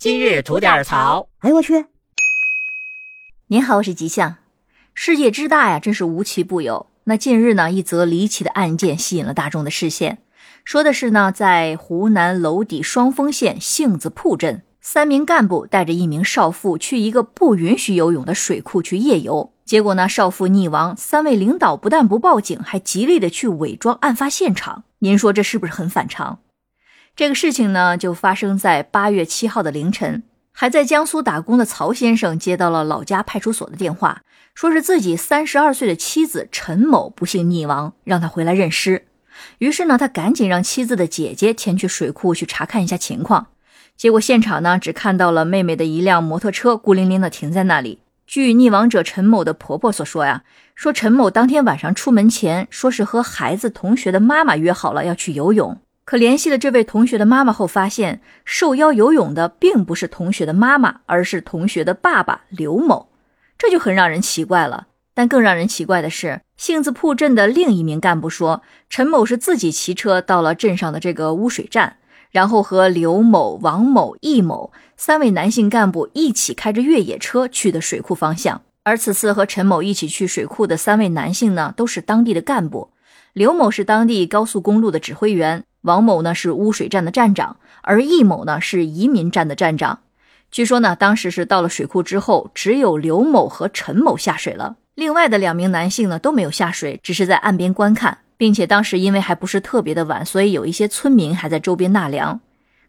今日吐点槽。哎呦我去！您好，我是吉祥。世界之大呀，真是无奇不有。那近日呢，一则离奇的案件吸引了大众的视线。说的是呢，在湖南娄底双峰县杏子铺镇，三名干部带着一名少妇去一个不允许游泳的水库去夜游，结果呢，少妇溺亡。三位领导不但不报警，还极力的去伪装案发现场。您说这是不是很反常？这个事情呢，就发生在八月七号的凌晨。还在江苏打工的曹先生接到了老家派出所的电话，说是自己三十二岁的妻子陈某不幸溺亡，让他回来认尸。于是呢，他赶紧让妻子的姐姐前去水库去查看一下情况。结果现场呢，只看到了妹妹的一辆摩托车孤零零的停在那里。据溺亡者陈某的婆婆所说呀，说陈某当天晚上出门前，说是和孩子同学的妈妈约好了要去游泳。可联系了这位同学的妈妈后，发现受邀游泳的并不是同学的妈妈，而是同学的爸爸刘某，这就很让人奇怪了。但更让人奇怪的是，杏子铺镇的另一名干部说，陈某是自己骑车到了镇上的这个污水站，然后和刘某、王某、易某三位男性干部一起开着越野车去的水库方向。而此次和陈某一起去水库的三位男性呢，都是当地的干部。刘某是当地高速公路的指挥员，王某呢是污水站的站长，而易某呢是移民站的站长。据说呢，当时是到了水库之后，只有刘某和陈某下水了，另外的两名男性呢都没有下水，只是在岸边观看，并且当时因为还不是特别的晚，所以有一些村民还在周边纳凉。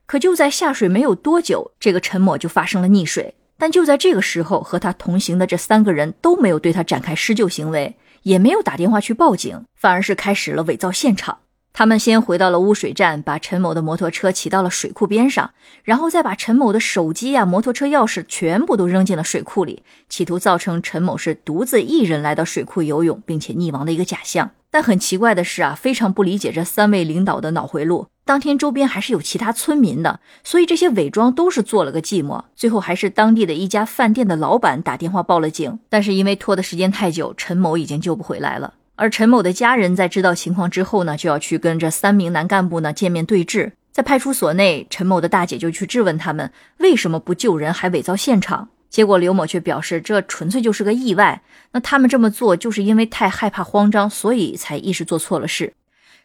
可就在下水没有多久，这个陈某就发生了溺水。但就在这个时候，和他同行的这三个人都没有对他展开施救行为。也没有打电话去报警，反而是开始了伪造现场。他们先回到了污水站，把陈某的摩托车骑到了水库边上，然后再把陈某的手机呀、摩托车钥匙全部都扔进了水库里，企图造成陈某是独自一人来到水库游泳并且溺亡的一个假象。但很奇怪的是啊，非常不理解这三位领导的脑回路。当天周边还是有其他村民的，所以这些伪装都是做了个寂寞。最后还是当地的一家饭店的老板打电话报了警，但是因为拖的时间太久，陈某已经救不回来了。而陈某的家人在知道情况之后呢，就要去跟这三名男干部呢见面对质。在派出所内，陈某的大姐就去质问他们为什么不救人，还伪造现场。结果刘某却表示，这纯粹就是个意外。那他们这么做就是因为太害怕慌张，所以才一时做错了事。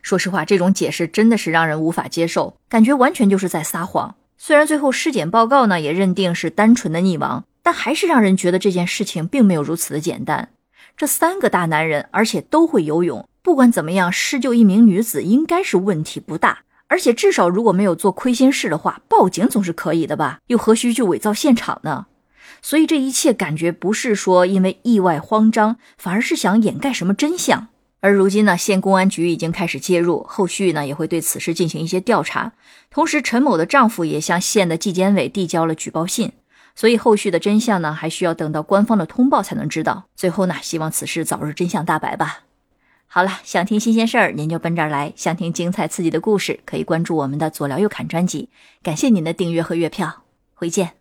说实话，这种解释真的是让人无法接受，感觉完全就是在撒谎。虽然最后尸检报告呢也认定是单纯的溺亡，但还是让人觉得这件事情并没有如此的简单。这三个大男人，而且都会游泳，不管怎么样，施救一名女子应该是问题不大。而且至少如果没有做亏心事的话，报警总是可以的吧？又何须去伪造现场呢？所以这一切感觉不是说因为意外慌张，反而是想掩盖什么真相。而如今呢，县公安局已经开始介入，后续呢也会对此事进行一些调查。同时，陈某的丈夫也向县的纪检委递交了举报信。所以，后续的真相呢，还需要等到官方的通报才能知道。最后呢，希望此事早日真相大白吧。好了，想听新鲜事儿，您就奔这儿来；想听精彩刺激的故事，可以关注我们的左聊右侃专辑。感谢您的订阅和月票，回见。